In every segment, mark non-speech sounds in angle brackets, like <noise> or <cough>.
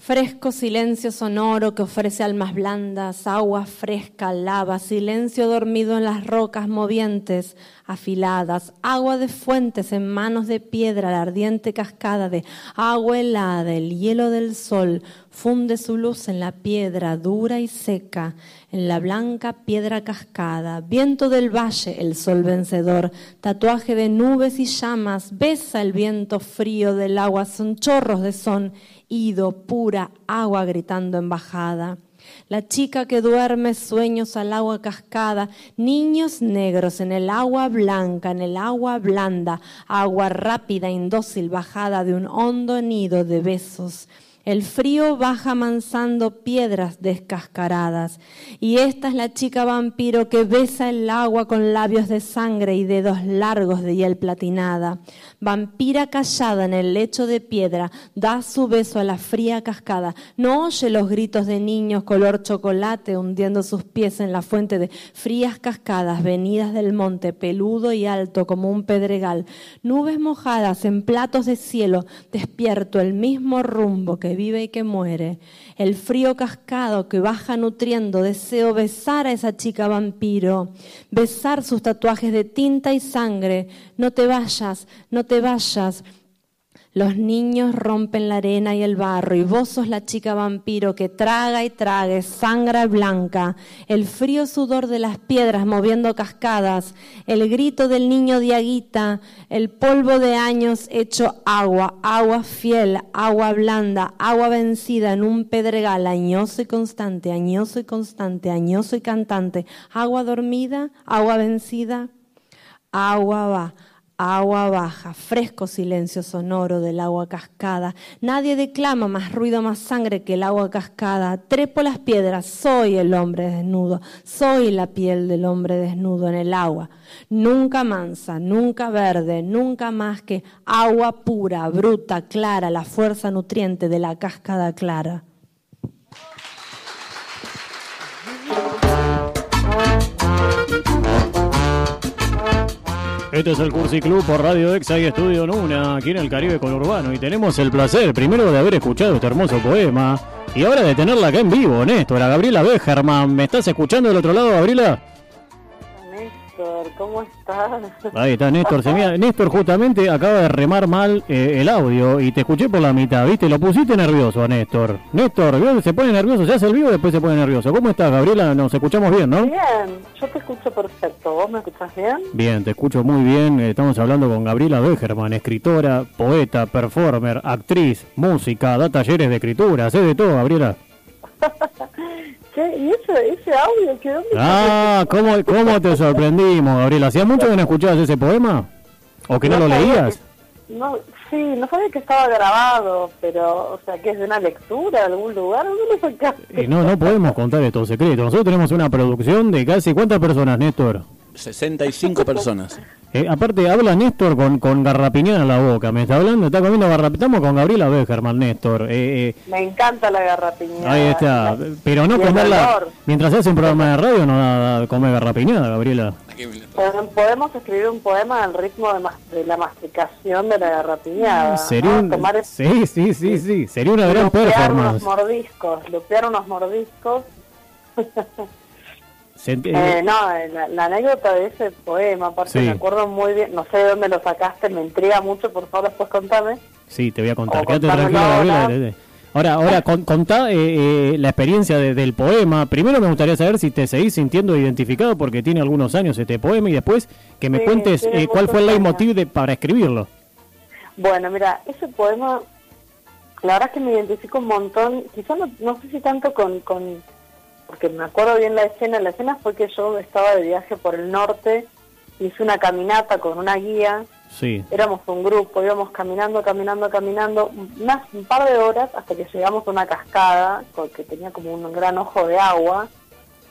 Fresco silencio sonoro que ofrece almas blandas, agua fresca, lava, silencio dormido en las rocas movientes, afiladas, agua de fuentes en manos de piedra, la ardiente cascada de agua helada, el hielo del sol, funde su luz en la piedra dura y seca, en la blanca piedra cascada, viento del valle, el sol vencedor, tatuaje de nubes y llamas, besa el viento frío del agua, son chorros de son ido, pura agua gritando en bajada. La chica que duerme sueños al agua cascada, niños negros en el agua blanca, en el agua blanda, agua rápida, indócil, bajada de un hondo nido de besos. El frío baja mansando piedras descascaradas. Y esta es la chica vampiro que besa el agua con labios de sangre y dedos largos de hiel platinada. Vampira callada en el lecho de piedra, da su beso a la fría cascada. No oye los gritos de niños color chocolate hundiendo sus pies en la fuente de frías cascadas venidas del monte, peludo y alto como un pedregal. Nubes mojadas en platos de cielo, despierto el mismo rumbo que vive y que muere, el frío cascado que baja nutriendo, deseo besar a esa chica vampiro, besar sus tatuajes de tinta y sangre, no te vayas, no te vayas, los niños rompen la arena y el barro y vos sos la chica vampiro que traga y trague sangre blanca, el frío sudor de las piedras moviendo cascadas, el grito del niño diaguita, el polvo de años hecho agua, agua fiel, agua blanda, agua vencida en un pedregal añoso y constante, añoso y constante, añoso y cantante, agua dormida, agua vencida, agua va agua baja, fresco silencio sonoro del agua cascada. Nadie declama más ruido, más sangre que el agua cascada. Trepo las piedras, soy el hombre desnudo, soy la piel del hombre desnudo en el agua. Nunca mansa, nunca verde, nunca más que agua pura, bruta, clara, la fuerza nutriente de la cascada clara. Este es el Cursi Club por Radio Exa y Estudio Nuna, aquí en el Caribe Urbano Y tenemos el placer, primero, de haber escuchado este hermoso poema y ahora de tenerla acá en vivo, Néstor, a Gabriela Bejerman. ¿Me estás escuchando del otro lado, Gabriela? ¿Cómo estás? Ahí está Néstor. Néstor justamente acaba de remar mal eh, el audio y te escuché por la mitad, ¿viste? Lo pusiste nervioso a Néstor. Néstor, se pone nervioso, se hace el vivo y después se pone nervioso. ¿Cómo estás, Gabriela? Nos escuchamos bien, ¿no? Bien, yo te escucho perfecto. ¿Vos me escuchás bien? Bien, te escucho muy bien. Estamos hablando con Gabriela Begerman, escritora, poeta, performer, actriz, música, da talleres de escritura, hace de todo, Gabriela. <laughs> ¿Y ese, ese audio quedó Ah, ¿cómo, ¿cómo te sorprendimos, Gabriela? ¿Hacía mucho que no escuchabas ese poema? ¿O que no, lo leías? no, sí, no sabía que estaba grabado, pero, o sea, que es de una lectura de algún lugar, no Y no, no podemos contar estos secretos. Nosotros tenemos una producción de casi, ¿cuántas personas, Néstor? 65 personas. <laughs> Eh, aparte, habla Néstor con, con garrapiñada en la boca. Me está hablando, está comiendo garrapiñada. Estamos con Gabriela Bejerman, Néstor. Eh, eh, Me encanta la garrapiñada. Ahí está. Pero no comerla. Mientras hace un programa de radio, no da, come garrapiñada, Gabriela. Podemos escribir un poema al ritmo de, la masticación de la garrapiñada. Sería Sí, sí, sí, sí. Sería una gran performance. unos mordiscos, lupear unos mordiscos. <laughs> Eh, no, la, anécdota de ese poema, aparte me acuerdo muy bien, no sé de dónde lo sacaste, me intriga mucho, por favor después contame. Sí, te voy a contar, quédate tranquila, Ahora, ahora <laughs> contá eh, eh, la experiencia del poema. Primero me gustaría saber si te seguís sintiendo identificado porque tiene algunos años este poema y después que me cuentes cuál fue el leitmotiv de, para escribirlo. Bueno, mira, ese poema, la verdad es que me identifico un montón, quizás no, no sé si tanto con porque me acuerdo bien la escena, la escena fue que yo estaba de viaje por el norte, hice una caminata con una guía, sí. éramos un grupo, íbamos caminando, caminando, caminando, unas, un par de horas hasta que llegamos a una cascada que tenía como un gran ojo de agua,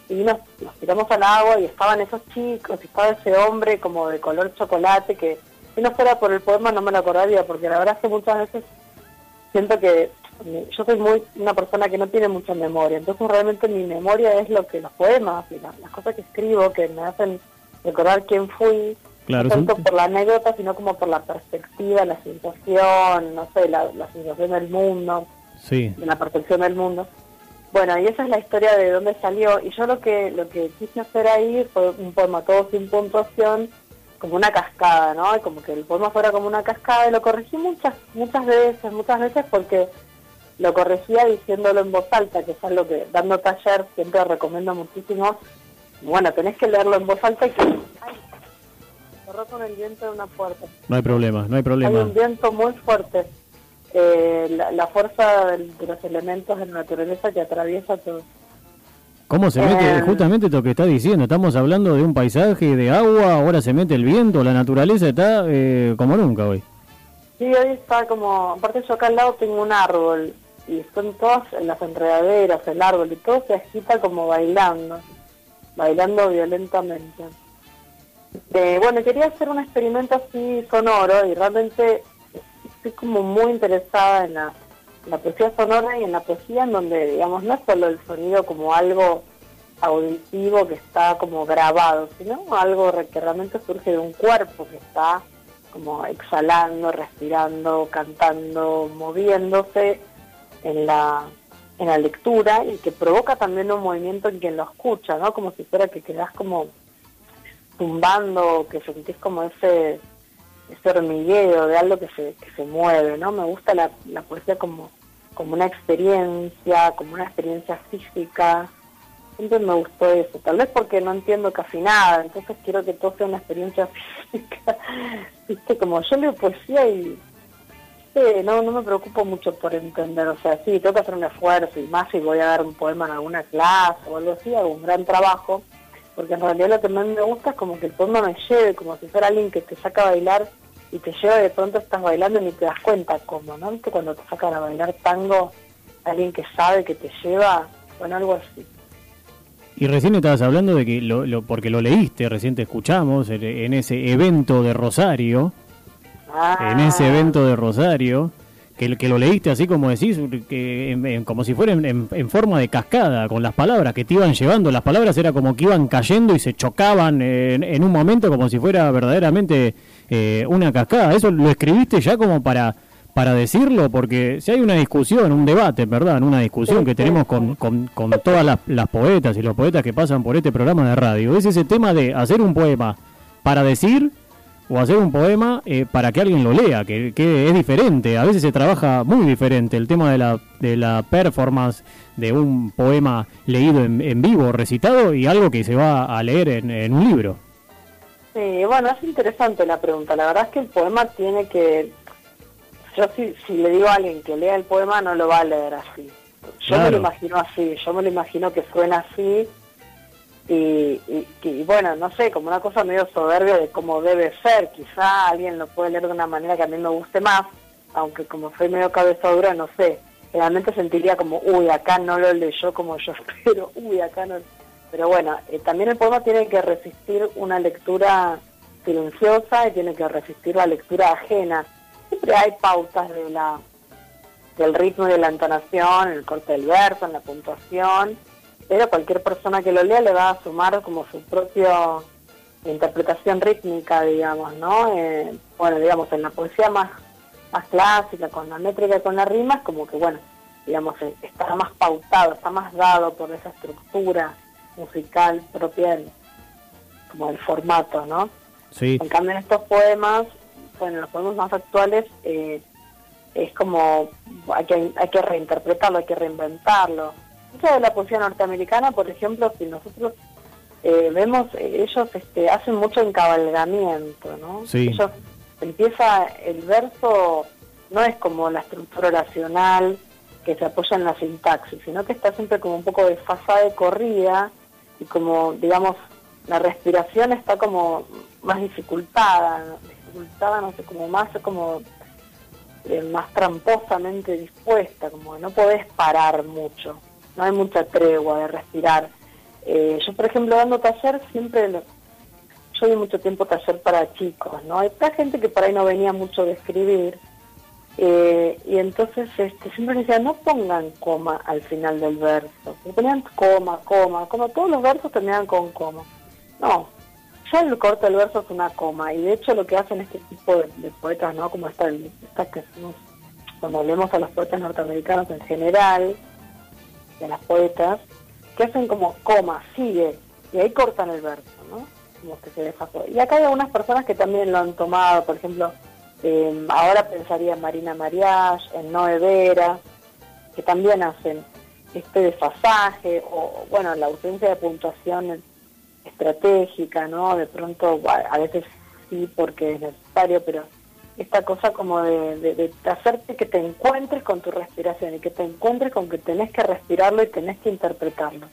y nos, tiramos al agua y estaban esos chicos, y estaba ese hombre como de color chocolate que si no fuera por el poema no me lo acordaría, porque la verdad es que muchas veces siento que yo soy muy una persona que no tiene mucha memoria, entonces realmente mi memoria es lo que los poemas y las, cosas que escribo que me hacen recordar quién fui, no tanto por la anécdota, sino como por la perspectiva, la sensación, no sé, la, sensación del mundo. de la percepción del mundo. Bueno, y esa es la historia de dónde salió. Y yo lo que lo que quise hacer ahí fue un poema todo sin puntuación, como una cascada, ¿no? Y como que el poema fuera como una cascada. Y lo corregí muchas muchas veces, muchas veces porque lo corregía diciéndolo en voz alta, que es algo que dando taller siempre recomiendo muchísimo. Bueno, tenés que leerlo en voz alta y que... Ay, cerró con el viento de una puerta. No hay problema, no hay problema. Hay un viento muy fuerte eh, la, fuerza de los elementos de la naturaleza que atraviesa todo. ¿Cómo se mete? Eh, justamente lo que está diciendo, estamos hablando de un paisaje de agua, ahora se mete el viento, la naturaleza está eh, como nunca hoy. Sí, hoy está como, aparte yo acá al lado tengo un árbol y son todas las enredaderas, el árbol y todo se agita como bailando, bailando violentamente. Eh, bueno, quería hacer un experimento así sonoro y realmente estoy como muy interesada en la, poesía sonora y en la poesía en donde, digamos, no es solo el sonido como algo auditivo que está como grabado, sino algo que realmente surge de un cuerpo que está como exhalando, respirando, cantando, moviéndose en la, en la lectura y que provoca también un movimiento en quien lo escucha, ¿no? Como si fuera que quedas como tumbando, que sentís como ese ese hormigueo de algo que se, que se mueve, ¿no? Me gusta la, la poesía como, como una experiencia, como una experiencia física. Siempre me gustó eso, tal vez porque no entiendo casi nada, entonces quiero que todo sea una experiencia <laughs> física. Viste, como yo leo poesía y no, no me preocupo mucho por entender, o sea, sí, tengo que hacer un esfuerzo y más si voy a dar un poema en alguna clase o algo así, hago un gran trabajo, porque en realidad lo que más me gusta es como que el poema me lleve, como si fuera alguien que te saca a bailar y te lleva de pronto estás bailando y ni te das cuenta cómo, ¿no? ¿Viste cuando te sacan a bailar tango alguien que sabe que te lleva? Bueno, algo así. Y recién estabas hablando de que, lo, porque lo leíste, recién te escuchamos en ese evento de Rosario, en ese ah. evento de Rosario, que, que lo leíste así como decís, que como si fuera en, forma de cascada, con las palabras que te iban llevando, las palabras era como que iban cayendo y se chocaban en, un momento como si fuera verdaderamente eh, una cascada. ¿Eso lo escribiste ya como para para decirlo? Porque si hay una discusión, un debate, ¿verdad? Una discusión que tenemos con, con, todas las, las poetas y los poetas que pasan por este programa de radio, es ese tema de hacer un poema para decir o hacer un poema eh, para que alguien lo lea, que, es diferente. A veces se trabaja muy diferente el tema de la, de la performance de un poema leído en, vivo, recitado, y algo que se va a leer en, un libro. Sí, bueno, es interesante la pregunta. La verdad es que el poema tiene que... Yo si, si le digo a alguien que lea el poema no lo va a leer así. Yo me lo imagino así, yo me lo imagino que suena así y, y, bueno, no sé, como una cosa medio soberbia de cómo debe ser, quizá alguien lo puede leer de una manera que a mí me guste más, aunque como soy medio cabezadura, no sé, realmente sentiría como, uy, acá no lo leyó como yo <laughs> espero, uy, acá no... Pero bueno, eh, también el poema tiene que resistir una lectura silenciosa y tiene que resistir la lectura ajena. Siempre hay pautas de la del ritmo y de la entonación, el corte del verso, en la puntuación, pero cualquier persona que lo lea le va a sumar como su propia interpretación rítmica, digamos, ¿no? Eh, bueno, digamos, en la poesía más, más clásica, con la métrica y con la rima, es como que, bueno, digamos, eh, está más pautado, está más dado por esa estructura musical propia del, como del formato, ¿no? Sí. En cambio, en estos poemas, bueno, los poemas más actuales, eh, es como, hay que, hay que reinterpretarlo, hay que reinventarlo mucha de la poesía norteamericana, por ejemplo, si nosotros eh, vemos, eh, ellos este, hacen mucho encabalgamiento, ¿no? Ellos empieza el verso, no es como la estructura oracional que se apoya en la sintaxis, sino que está siempre como un poco desfasada de corrida y como, digamos, la respiración está como más dificultada, dificultada, no sé, como más como eh, más tramposamente dispuesta, como que no podés parar mucho no hay mucha tregua de respirar. Eh, yo, por ejemplo, dando taller, siempre, yo di mucho tiempo taller para chicos, ¿no? Hay gente que por ahí no venía mucho de escribir, eh, y entonces este, siempre decía, no pongan coma al final del verso, ponían coma, coma, como todos los versos terminan con coma. No, ya el corte del verso es una coma, y de hecho lo que hacen este tipo de, poetas, ¿no? Como esta, esta que cuando leemos a los poetas norteamericanos en general, de las poetas, que hacen como coma, sigue, y ahí cortan el verso, ¿no? Como que se deja Y acá hay algunas personas que también lo han tomado, por ejemplo, eh, ahora pensaría en Marina Mariage, en Noé Vera, que también hacen este desfasaje, o bueno, la ausencia de puntuación estratégica, ¿no? De pronto, a veces sí porque es necesario, pero esta cosa como de, hacerte que te encuentres con tu respiración y que te encuentres con que tenés que respirarlo y tenés que interpretarlo.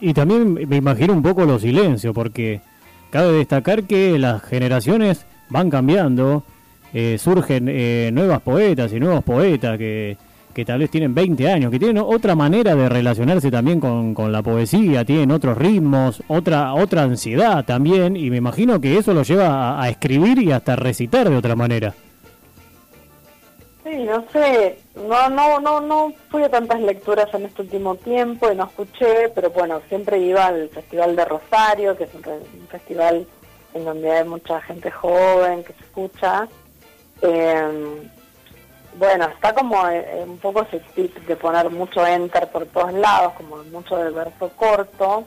Y, también me imagino un poco los silencios, porque cabe destacar que las generaciones van cambiando, eh, surgen eh, nuevas poetas y nuevos poetas que que tal vez tienen 20 años, que tienen otra manera de relacionarse también con, con, la poesía, tienen otros ritmos, otra otra ansiedad también, y me imagino que eso lo lleva a, escribir y hasta recitar de otra manera. Sí, no sé, no, no, no, no fui a tantas lecturas en este último tiempo y no escuché, pero bueno, siempre iba al Festival de Rosario, que es un, festival en donde hay mucha gente joven que se escucha. Eh, bueno, está como eh, un poco ese tip de poner mucho enter por todos lados, como mucho del verso corto.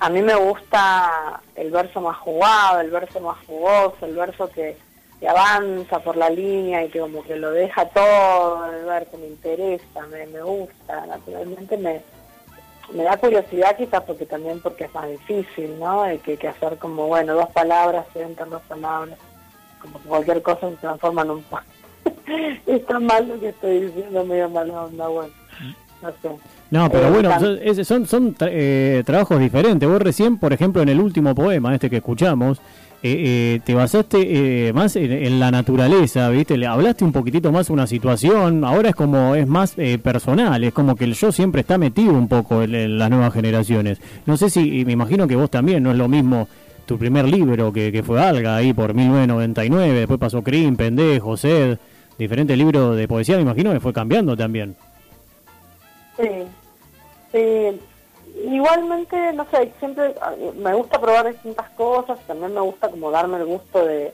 A mí me gusta el verso más jugado, el verso más jugoso, el verso que, avanza por la línea y que como que lo deja todo, el verso me interesa, me, me gusta, naturalmente me, me da curiosidad quizás porque también porque es más difícil, ¿no? Hay que, que hacer como, bueno, dos palabras, entran dos palabras, como que cualquier cosa se transforma en un <laughs> está mal lo que estoy diciendo, medio mala onda, bueno, no sé. No, pero eh, bueno, son, son eh, trabajos diferentes. Vos recién, por ejemplo, en el último poema, este que escuchamos, eh, te basaste más en, la naturaleza, ¿viste? Le hablaste un poquitito más de una situación, ahora es como, es más personal, es como que el yo siempre está metido un poco en, las nuevas generaciones. No sé si, me imagino que vos también, no es lo mismo tu primer libro que, que fue Alga ahí por 1999, después pasó Crim, Pendejo, Sed diferentes libros de poesía, me imagino que fue cambiando también. Sí. Igualmente, no sé, siempre me gusta probar distintas cosas, también me gusta como darme el gusto de,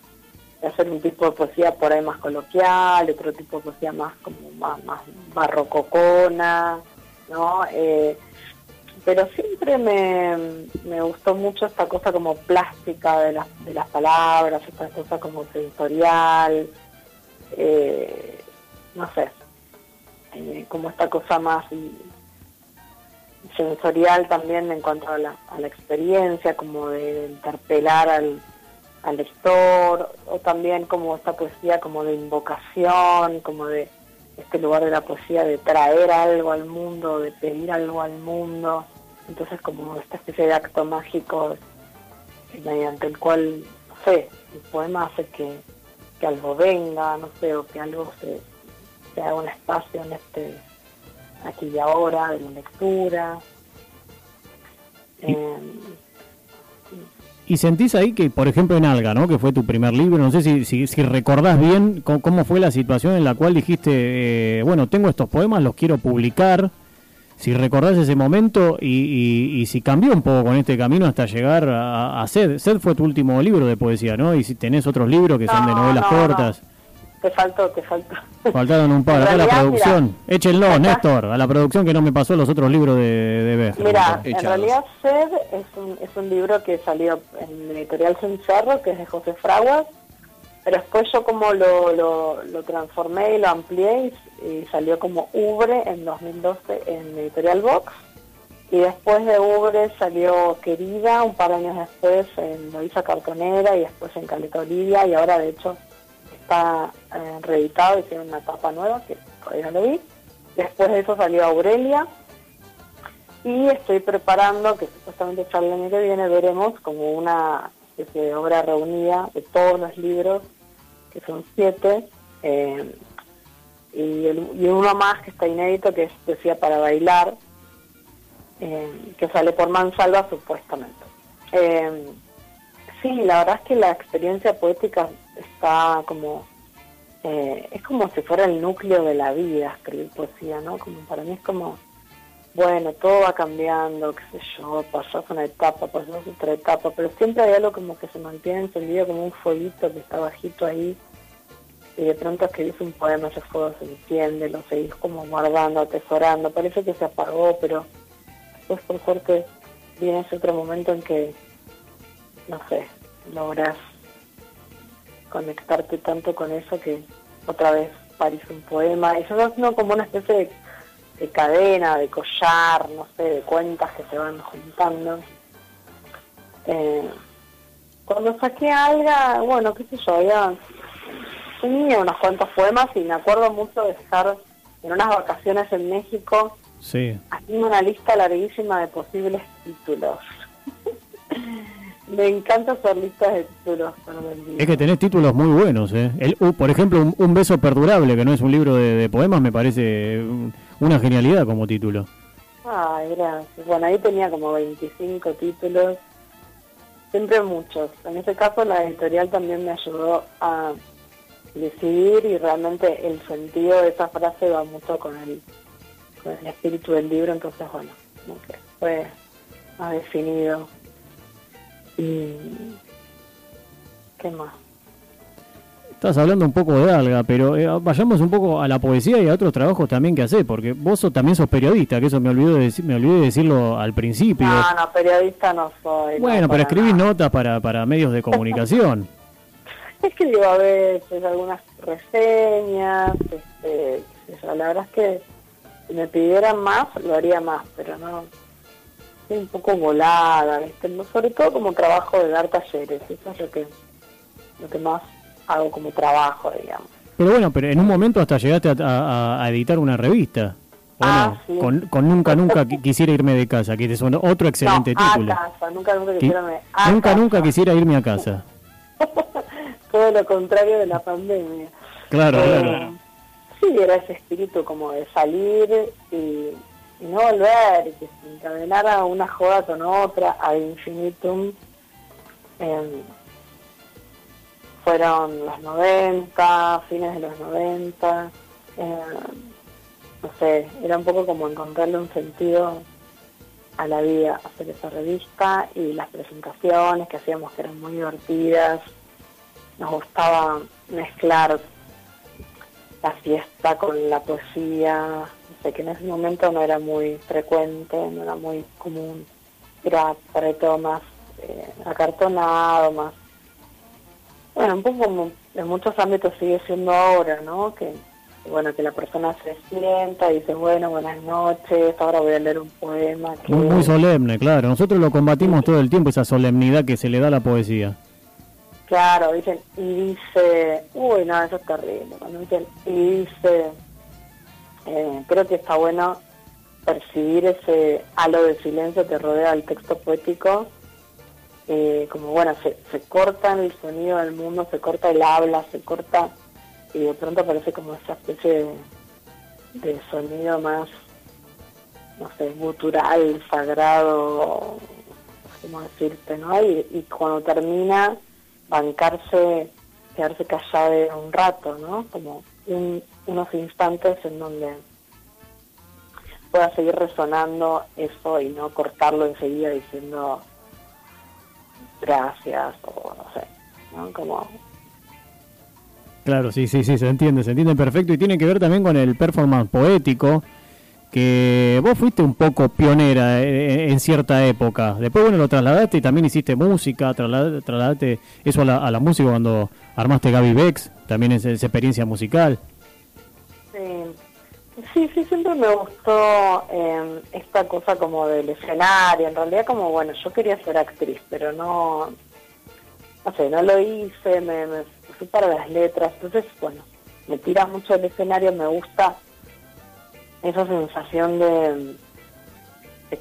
hacer un tipo de poesía por ahí más coloquial, otro tipo de poesía más como más, más barrococona, ¿no? Eh, pero siempre me, me gustó mucho esta cosa como plástica de las, de las palabras, esta cosa como sensorial, eh, no sé, eh, como esta cosa más sensorial también en cuanto a la, experiencia, como de interpelar al, lector, o también como esta poesía como de invocación, como de este lugar de la poesía de traer algo al mundo, de pedir algo al mundo, entonces como esta especie de acto mágico mediante el cual, no sé, el poema hace que que algo venga, no sé, o que algo se, haga un espacio en este aquí y ahora de la lectura. ¿Y, sentís ahí que, por ejemplo, en Alga, ¿no? que fue tu primer libro, no sé si, si, si recordás bien cómo, fue la situación en la cual dijiste, eh, bueno, tengo estos poemas, los quiero publicar, si recordás ese momento y, y, si cambió un poco con este camino hasta llegar a, a, Sed. Sed fue tu último libro de poesía, ¿no? Y si tenés otros libros que son de novelas cortas. Te faltó, te faltó. Faltaron un par. Acá la producción. Échenlo, Néstor, a la producción que no me pasó los otros libros de, de Mira, en realidad Sed es un, es un libro que salió en la editorial Cencerro, que es de José Fraguas pero después yo como lo, lo, transformé y lo amplié y, salió como Ubre en 2012 en Editorial Box. Y después de Ubre salió Querida, un par de años después en Loisa Cartonera y después en Caleta Olivia. Y ahora de hecho está eh, reeditado y tiene una etapa nueva que todavía no vi. Después de eso salió Aurelia. Y estoy preparando, que supuestamente el año que viene, veremos como una especie de obra reunida de todos los libros que son siete, eh, y, uno más que está inédito, que es Decía para bailar, eh, que sale por Mansalva supuestamente. Eh, sí, la verdad es que la experiencia poética está como... es como si fuera el núcleo de la vida escribir poesía, ¿no? Como para mí es como bueno, todo va cambiando, qué sé yo, pasó una etapa, pasó otra etapa, pero siempre hay algo como que se mantiene encendido como un fueguito que está bajito ahí, y de pronto escribís un poema, ese fuego se enciende, lo seguís como guardando, atesorando, parece que se apagó, pero después por suerte viene ese otro momento en que, no sé, logras conectarte tanto con eso que otra vez parís un poema. Eso es no como una especie de, cadena, de collar, no sé, de cuentas que se van juntando. Eh, cuando saqué algo, bueno, qué sé yo, había tenía unos cuantos poemas y me acuerdo mucho de estar en unas vacaciones en México sí. haciendo una lista larguísima de posibles títulos. <laughs> me encanta hacer listas de títulos. Es que tenés títulos muy buenos, ¿eh? El, por ejemplo, un, beso perdurable, que no es un libro de, poemas, me parece una genialidad como título. Ay, gracias. Bueno, ahí tenía como 25 títulos, siempre muchos. En ese caso la editorial también me ayudó a decidir y realmente el sentido de esa frase va mucho con el, con el espíritu del libro, entonces bueno, fue más definido. Y qué más. Estás hablando un poco de alga, pero eh, vayamos un poco a la poesía y a otros trabajos también que haces, porque vos también sos periodista, que eso me olvidé de, me olvidé de decirlo al principio. No, no, periodista no soy. Bueno, pero escribís notas para, para medios de comunicación. <laughs> escribo a veces algunas reseñas, este, la verdad es que si me pidieran más, lo haría más, pero no, estoy un poco volada, sobre todo como trabajo de dar talleres, eso es lo que, lo que más hago como trabajo, digamos. Pero bueno, pero en un momento hasta llegaste a, editar una revista. Ah, con, con, Nunca Nunca quisiera irme de casa, que es otro excelente título. nunca nunca quisiera irme a Nunca nunca quisiera irme a casa. Todo lo contrario de la pandemia. Claro, eh, claro. Sí, era ese espíritu como de salir y, no volver, y que se encadenara una joda con otra, a infinitum. fueron los 90, fines de los 90. no sé, era un poco como encontrarle un sentido a la vida, hacer esa revista y las presentaciones que hacíamos que eran muy divertidas nos gustaba mezclar la fiesta con la poesía, sé que en ese momento no era muy frecuente, no era muy común, era para todo más eh, acartonado, más, bueno, un poco como en muchos ámbitos sigue siendo ahora, ¿no? Que bueno, que la persona se sienta y dice, bueno, buenas noches, ahora voy a leer un poema. Muy, muy solemne, claro. Nosotros lo combatimos todo el tiempo, esa solemnidad que se le da a la poesía. Claro, dicen, y dice, uy, no, eso es terrible, cuando dicen, y dice, eh, creo que está bueno percibir ese halo de silencio que rodea el texto poético, eh, como bueno, se, se corta el sonido del mundo, se corta el habla, se corta, y de pronto aparece como esa especie de, sonido más, no sé, gutural, sagrado, ¿cómo decirte, no? Y, y cuando termina bancarse, quedarse callado un rato, ¿no? Como unos instantes en donde pueda seguir resonando eso y no cortarlo enseguida diciendo gracias o no sé, ¿no? Como... Claro, sí, sí, sí, se entiende, se entiende perfecto y tiene que ver también con el performance poético que vos fuiste un poco pionera en, cierta época. Después, bueno, lo trasladaste y también hiciste música, trasladaste eso a la, música cuando armaste Gaby Bex, también es esa experiencia musical. Sí, sí, siempre me gustó em, esta cosa como del escenario. En realidad, como, bueno, yo quería ser actriz, pero no, no sé, no lo hice, me, me fui para las letras. Entonces, bueno, me tira mucho el escenario, me gusta esa sensación de,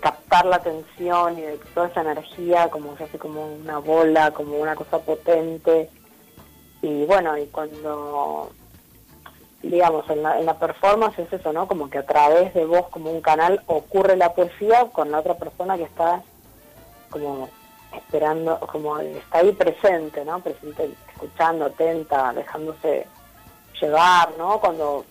captar la atención y de toda esa energía como se hace como una bola, como una cosa potente. Y bueno, y cuando, digamos, en la, en la performance es eso, ¿no? Como que a través de vos como un canal ocurre la poesía con la otra persona que está como esperando, como está ahí presente, ¿no? Presente, escuchando, atenta, dejándose llevar, ¿no? Cuando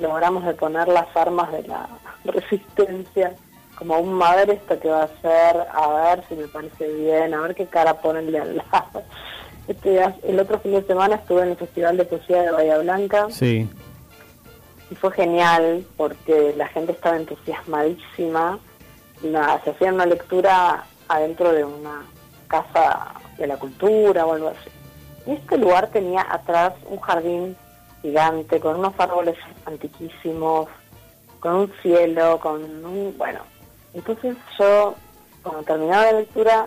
logramos de poner las armas de la <laughs> resistencia como un a esto que va a hacer, a ver si me parece bien, a ver qué cara ponerle al lado. <laughs> Este, el otro fin de semana estuve en el Festival de Poesía de Bahía Blanca. Sí. Y fue genial porque la gente estaba entusiasmadísima. se hacía una lectura adentro de una casa de la cultura o algo así. Y este lugar tenía atrás un jardín gigante con unos árboles antiquísimos, con un cielo, con un... bueno. Entonces yo, cuando terminaba la lectura,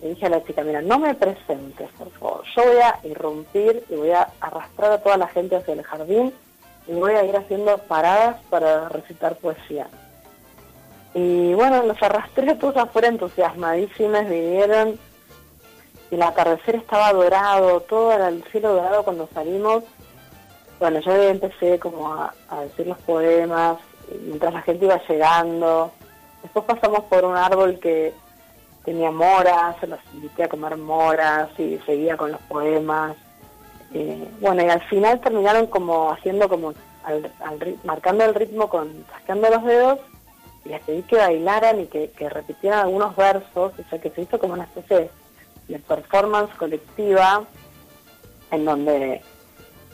le dije a la chica, mira, no me presentes, por favor. Yo voy a irrumpir y voy a arrastrar a toda la gente hacia el jardín y voy a ir haciendo paradas para recitar poesía. Y bueno, los arrastré todos afuera entusiasmadísimas, vinieron y el atardecer estaba dorado, todo era el cielo dorado cuando salimos. Bueno, yo empecé como a, a decir los poemas mientras la gente iba llegando. Después pasamos por un árbol que tenía moras, se los invité a comer moras y seguía con los poemas. Eh, bueno, y al final terminaron como haciendo como, marcando el ritmo con, rascando los dedos, y les pedí que bailaran y que, repitieran algunos versos, o sea que se hizo como una especie de, performance colectiva en donde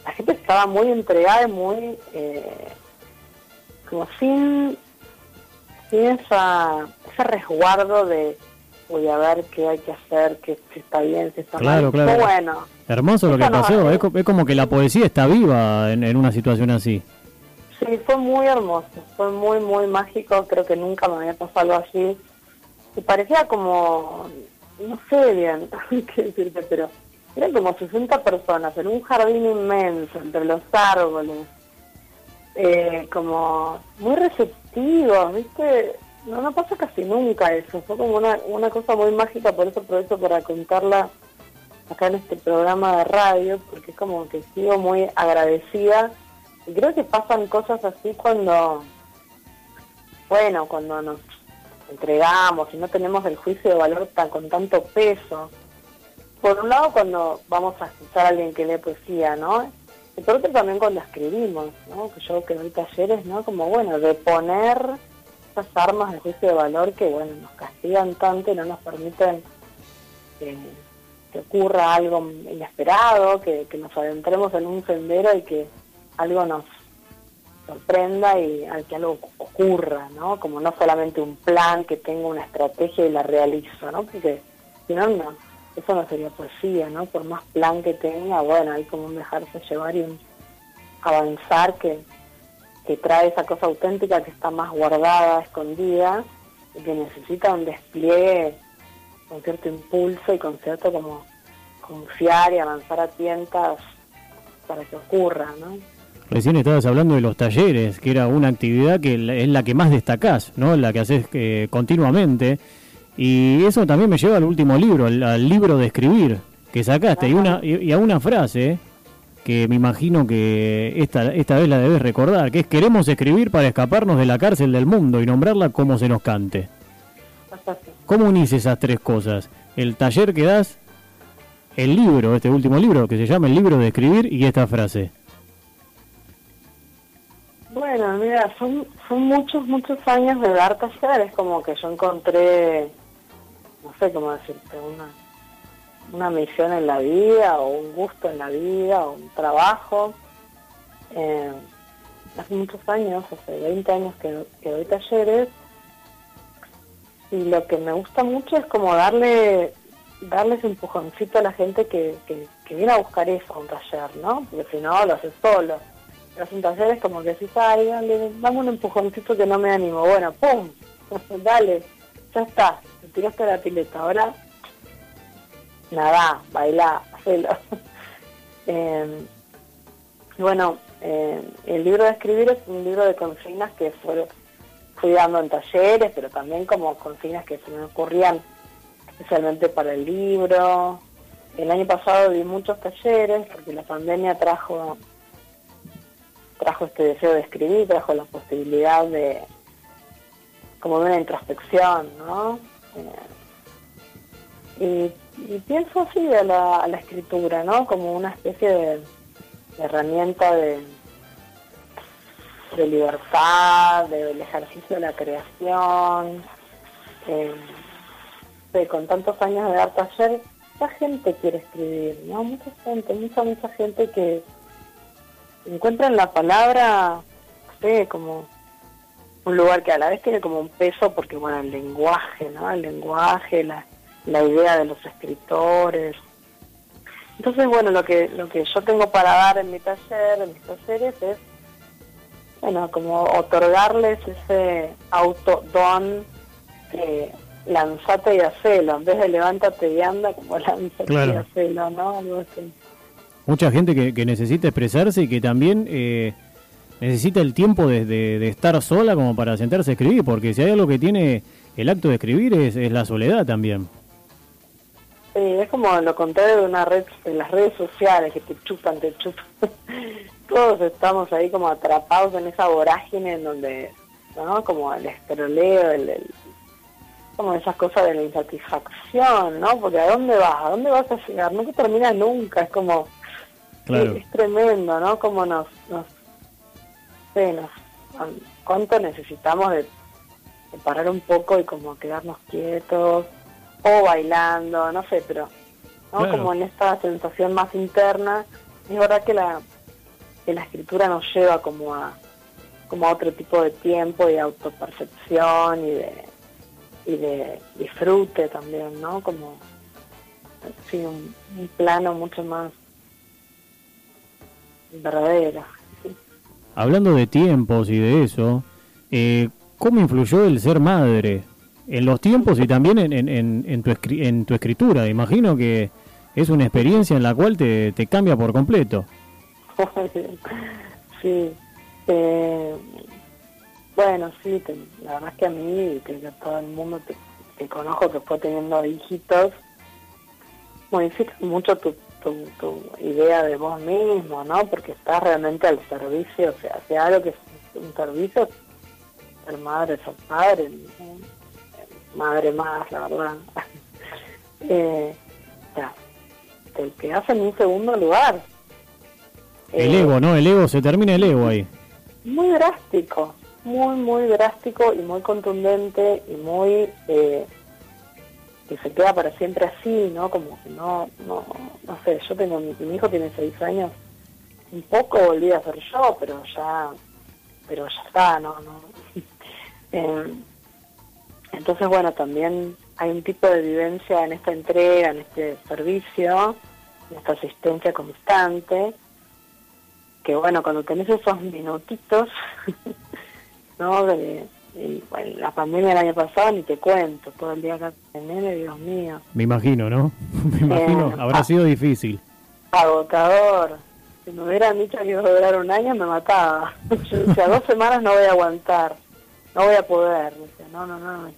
la gente estaba muy entregada y muy eh, como sin, sin esa, ese resguardo de voy a ver qué hay que hacer, qué, está bien, si está claro, mal. Claro, bueno. Hermoso lo que pasó, es, como que la poesía está viva en, una situación así. Sí, fue muy hermoso, fue muy, muy mágico, creo que nunca me había pasado algo así. Y parecía como, no sé bien <laughs> qué decirte, pero eran como 60 personas en un jardín inmenso, entre los árboles, eh, como muy receptivos, ¿viste? No, no pasa casi nunca eso. Fue como una, una cosa muy mágica, por eso aprovecho para contarla acá en este programa de radio, porque es como que sigo muy agradecida. Y creo que pasan cosas así cuando, bueno, cuando nos entregamos y no tenemos el juicio de valor tan con tanto peso. Por un lado, cuando vamos a escuchar a alguien que lee poesía, ¿no? Y por otro también cuando escribimos, ¿no? Que yo que doy talleres, ¿no? Como, bueno, de poner armas de juicio de valor que, bueno, nos castigan tanto y no nos permiten que ocurra algo inesperado, que, nos adentremos en un sendero y que algo nos sorprenda y que algo ocurra, ¿no? Como no solamente un plan, que tenga una estrategia y la realizo, ¿no? Porque si no, no, eso no sería poesía, ¿no? Por más plan que tenga, bueno, hay como un dejarse llevar y un avanzar que, que trae esa cosa auténtica que está más guardada, escondida, y que necesita un despliegue con cierto impulso y con cierto como confiar y avanzar a tientas para que ocurra, ¿no? Recién estabas hablando de los talleres, que era una actividad que es la que más destacás, ¿no? La que haces eh, continuamente. Y eso también me lleva al último libro, al, libro de escribir que sacaste. Y, una, y a una frase que me imagino que esta, esta vez la debes recordar, que es queremos escribir para escaparnos de la cárcel del mundo y nombrarla como se nos cante. ¿Cómo unís esas tres cosas? El taller que das, el libro, este último libro, que se llama El libro de escribir, y esta frase. Bueno, mira, son, son muchos, muchos años de dar talleres, como que yo encontré, no sé cómo decirte, una una misión en la vida o un gusto en la vida o un trabajo. Eh, hace muchos años, hace 20 años que, doy talleres y lo que me gusta mucho es como darle darles empujoncito a la gente que, que, viene a buscar eso a un taller, ¿no? Porque si no, lo haces solo. Pero un taller es como que decís, ay, dale, dame un empujoncito que no me animo. Bueno, ¡pum! <laughs> dale, ya está, te tiraste la pileta. Ahora nada, baila, hacelo. <laughs> Em, bueno, em, el libro de escribir es un libro de consignas que fui dando en talleres, pero también como consignas que se me ocurrían especialmente para el libro. El año pasado di muchos talleres porque la pandemia trajo trajo este deseo de escribir, trajo la posibilidad de como de una introspección, ¿no? Eh, y pienso así a la, escritura, ¿no? Como una especie de, herramienta de, de libertad, del ejercicio de la creación. Eh, con tantos años de dar taller, mucha gente quiere escribir, ¿no? Mucha gente, mucha, mucha gente que encuentra en la palabra, sé, como un lugar que a la vez tiene como un peso porque, bueno, el lenguaje, ¿no? El lenguaje, la, la idea de los escritores. Entonces, bueno, lo que, lo que yo tengo para dar en mi taller, en mis talleres, es, bueno, como otorgarles ese autodon eh, lanzate y hacelo, en vez de levántate y anda, como <laughs> lanzate y hacelo, ¿no? Algo así. Mucha gente que, que necesita expresarse y que también eh, necesita el tiempo de, de, estar sola como para sentarse a escribir, porque si hay algo que tiene el acto de escribir es, es la soledad también. Sí, es como lo contrario de una red, de las redes sociales que te chupan, te chupan. <laughs> Todos estamos ahí como atrapados en esa vorágine en donde, ¿no? Como el esteroleo, el como esas cosas de la insatisfacción, ¿no? Porque ¿a dónde vas? ¿A dónde vas a llegar? No te termina nunca, es como... Es, tremendo, ¿no? Como nos... nos, ¿Cuánto necesitamos de, parar un poco y como quedarnos quietos? O bailando, no sé, pero... ¿no? Como en esta sensación más interna, es verdad que la, que la escritura nos lleva como a como a otro tipo de tiempo y de autopercepción y de y de disfrute también, ¿no? Como sí, un, plano mucho más verdadero. Hablando de tiempos y de eso, eh, ¿cómo influyó el ser madre en los tiempos y también en, en, en, tu, en tu escritura? Imagino que es una experiencia en la cual te, te cambia por completo. <laughs> sí, eh, bueno, sí, la verdad es que a mí y que todo el mundo que, conozco que fue teniendo hijitos, modifica mucho tu, tu, idea de vos mismo, ¿no? Porque estás realmente al servicio, o sea, sea algo que es un servicio, ser madre, ser padre, madre más, la verdad. <laughs> eh, ya, te quedas en un segundo lugar. El ego, ¿no? El ego, se termina el ego ahí. Muy drástico, muy, muy drástico y muy contundente y muy... Eh, que se queda para siempre así, ¿no? Como que no, no, no sé, yo tengo, mi, mi hijo tiene seis años, un poco volví a ser yo, pero ya, pero ya está, ¿no? no. <laughs> eh, entonces, bueno, también hay un tipo de vivencia en esta entrega, en este servicio, en esta asistencia constante, que bueno, cuando tenés esos minutitos <laughs> ¿no? De, la pandemia del año pasado ni te cuento, todo el día acá en nene, Dios mío. Me imagino, ¿no? <laughs> Me imagino, eh, habrá sido difícil. Agotador. Si me hubieran dicho que iba a durar un año, me mataba. <laughs> Yo decía, dos semanas no voy a aguantar, no voy a poder. Decía, no, no, no,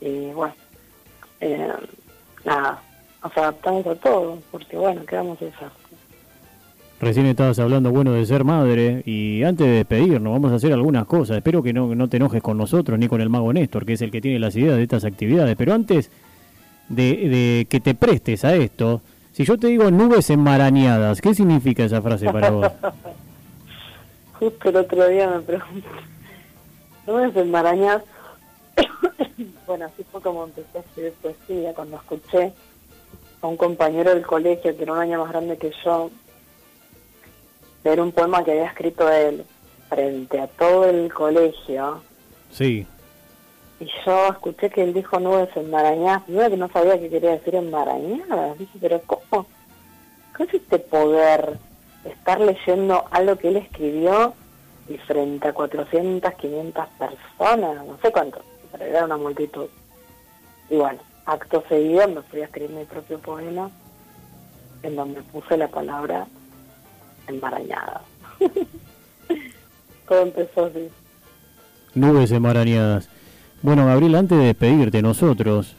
Y bueno, eh, nada, nos adaptamos a todo, porque bueno, quedamos esas Recién estabas hablando, bueno, de ser madre y antes de despedirnos vamos a hacer algunas cosas. Espero que no, no te enojes con nosotros ni con el mago Néstor, que es el que tiene las ideas de estas actividades. Pero antes de, que te prestes a esto, si yo te digo nubes enmarañadas, ¿qué significa esa frase para vos? <laughs> Justo el otro día me pregunté, nubes enmarañadas, <coughs> bueno, así fue como empecé a escribir poesía, cuando escuché a un compañero del colegio que era un año más grande que yo, leer un poema que había escrito él frente a todo el colegio. Sí. Y yo escuché que él dijo nubes enmarañadas. Que no sabía qué quería decir enmarañadas. Dije, pero ¿cómo? ¿Qué es este poder estar leyendo algo que él escribió y frente a 400, 500 personas? No sé cuánto, pero era una multitud. Y bueno, acto seguido me fui a escribir mi propio poema en donde puse la palabra enmarañadas. <laughs> Todo empezó así. Nubes enmarañadas. Bueno, Gabriel, antes de despedirte, nosotros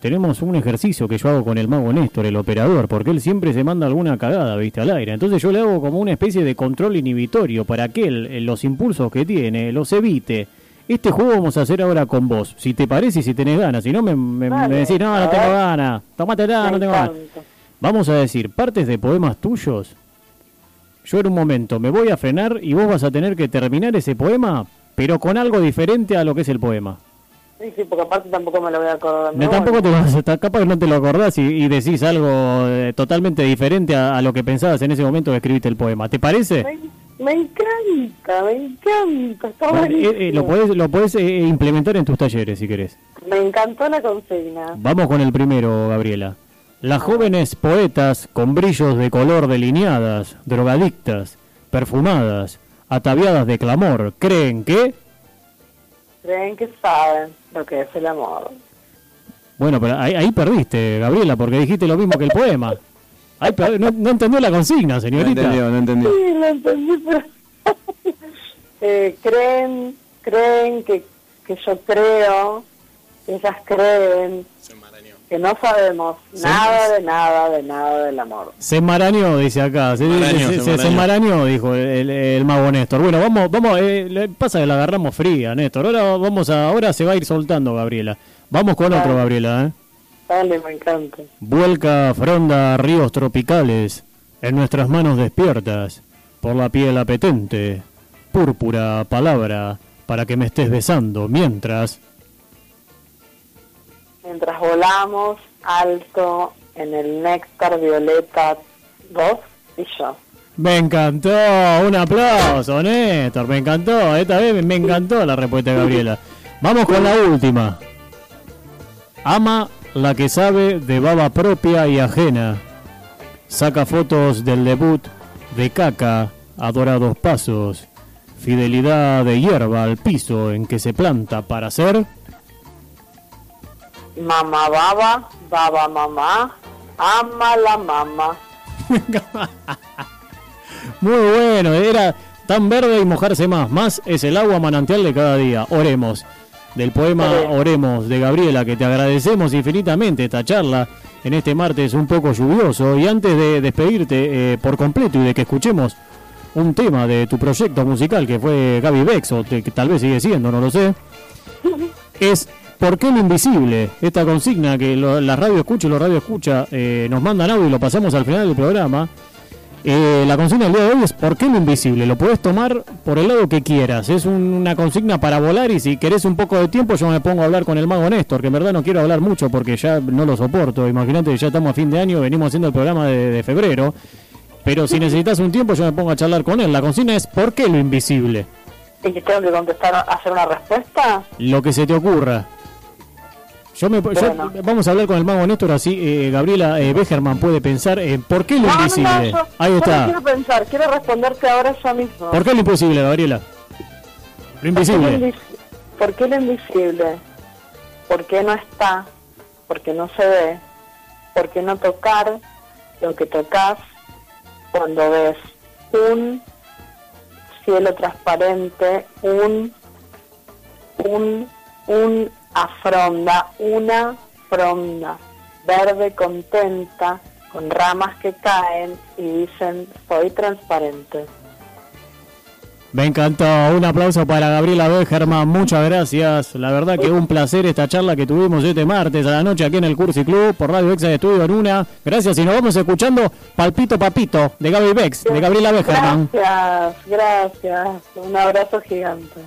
tenemos un ejercicio que yo hago con el mago Néstor, el operador, porque él siempre se manda alguna cagada, viste, al aire. Entonces yo le hago como una especie de control inhibitorio para que él, los impulsos que tiene, los evite. Este juego vamos a hacer ahora con vos, si te parece y si tenés ganas. Si no, me, me, decís, no, no tengo ganas. Tómatela, no tengo ganas. Vamos a decir partes de poemas tuyos yo en un momento me voy a frenar y vos vas a tener que terminar ese poema, pero con algo diferente a lo que es el poema. Sí, sí, porque aparte tampoco me lo voy a acordar. No, tampoco te vas a capaz que no te lo acordás y, decís algo eh, totalmente diferente a, lo que pensabas en ese momento que escribiste el poema. ¿Te parece? Me, encanta, me encanta. Está eh, eh, lo puedes, lo puedes implementar en tus talleres si querés. Me encantó la consigna. Vamos con el primero, Gabriela. Las jóvenes poetas con brillos de color delineadas, drogadictas, perfumadas, ataviadas de clamor, creen que... Creen que saben lo que es el amor. Bueno, pero ahí, perdiste, Gabriela, porque dijiste lo mismo que el poema. no, entendió la consigna, señorita. No entendió, no entendió. Sí, lo entendí, pero... <laughs> eh, creen, creen que, que yo creo, ellas creen que no sabemos nada de nada de nada del amor. Se enmarañó, dice acá. Se, enmarañó, dijo el, el, mago Néstor. Bueno, vamos, vamos, eh, pasa que la agarramos fría, Néstor. Ahora vamos a, ahora se va a ir soltando, Gabriela. Vamos con otro, Gabriela, ¿eh? Dale, me encanta. Vuelca fronda ríos tropicales en nuestras manos despiertas por la piel apetente. Púrpura palabra para que me estés besando mientras mientras volamos alto en el néctar violeta 2 y yo. Me encantó, un aplauso, Néstor, me encantó, esta vez me encantó la respuesta de Gabriela. Vamos con la última. Ama la que sabe de baba propia y ajena. Saca fotos del debut de caca a dorados pasos. Fidelidad de hierba al piso en que se planta para ser Mamá baba, baba mamá, ama la mamá. <laughs> Muy bueno, era tan verde y mojarse más. Más es el agua manantial de cada día. Oremos. Del poema Oremos de Gabriela, que te agradecemos infinitamente esta charla en este martes un poco lluvioso. Y antes de despedirte eh, por completo y de que escuchemos un tema de tu proyecto musical que fue Gaby Bex, o que tal vez sigue siendo, no lo sé, <laughs> es ¿Por qué lo invisible? Esta consigna que la radio escucha y los radio escucha eh, nos mandan audio y lo pasamos al final del programa. Eh, la consigna del día de hoy es ¿por qué lo invisible? Lo puedes tomar por el lado que quieras. Es una consigna para volar y si querés un poco de tiempo yo me pongo a hablar con el mago Néstor, que en verdad no quiero hablar mucho porque ya no lo soporto. Imagínate que ya estamos a fin de año, venimos haciendo el programa de, febrero. Pero si necesitas un tiempo yo me pongo a charlar con él. La consigna es ¿por qué lo invisible? ¿Y que tengo que contestar, hacer una respuesta? Lo que se te ocurra. Yo me, vamos a hablar con el mago Néstor, así eh, Gabriela eh, Begerman puede pensar en por qué lo invisible. Ahí está. quiero pensar, quiero responderte ahora yo mismo. ¿Por qué lo imposible, Gabriela? Lo invisible. ¿Por qué lo invisible? ¿Por qué no está? ¿Por qué no se ve? ¿Por qué no tocar lo que tocas cuando ves un cielo transparente, un, un, un afronda una fronda verde contenta con ramas que caen y dicen soy transparente. Me encantó, un aplauso para Gabriela Germán, muchas gracias. La verdad que un placer esta charla que tuvimos este martes a la noche aquí en el Cursi Club por Radio Exa de Estudio en una. Gracias y nos vamos escuchando Palpito Papito de Gaby Bex, de Gabriela Begerman. Gracias, gracias. Un abrazo gigante.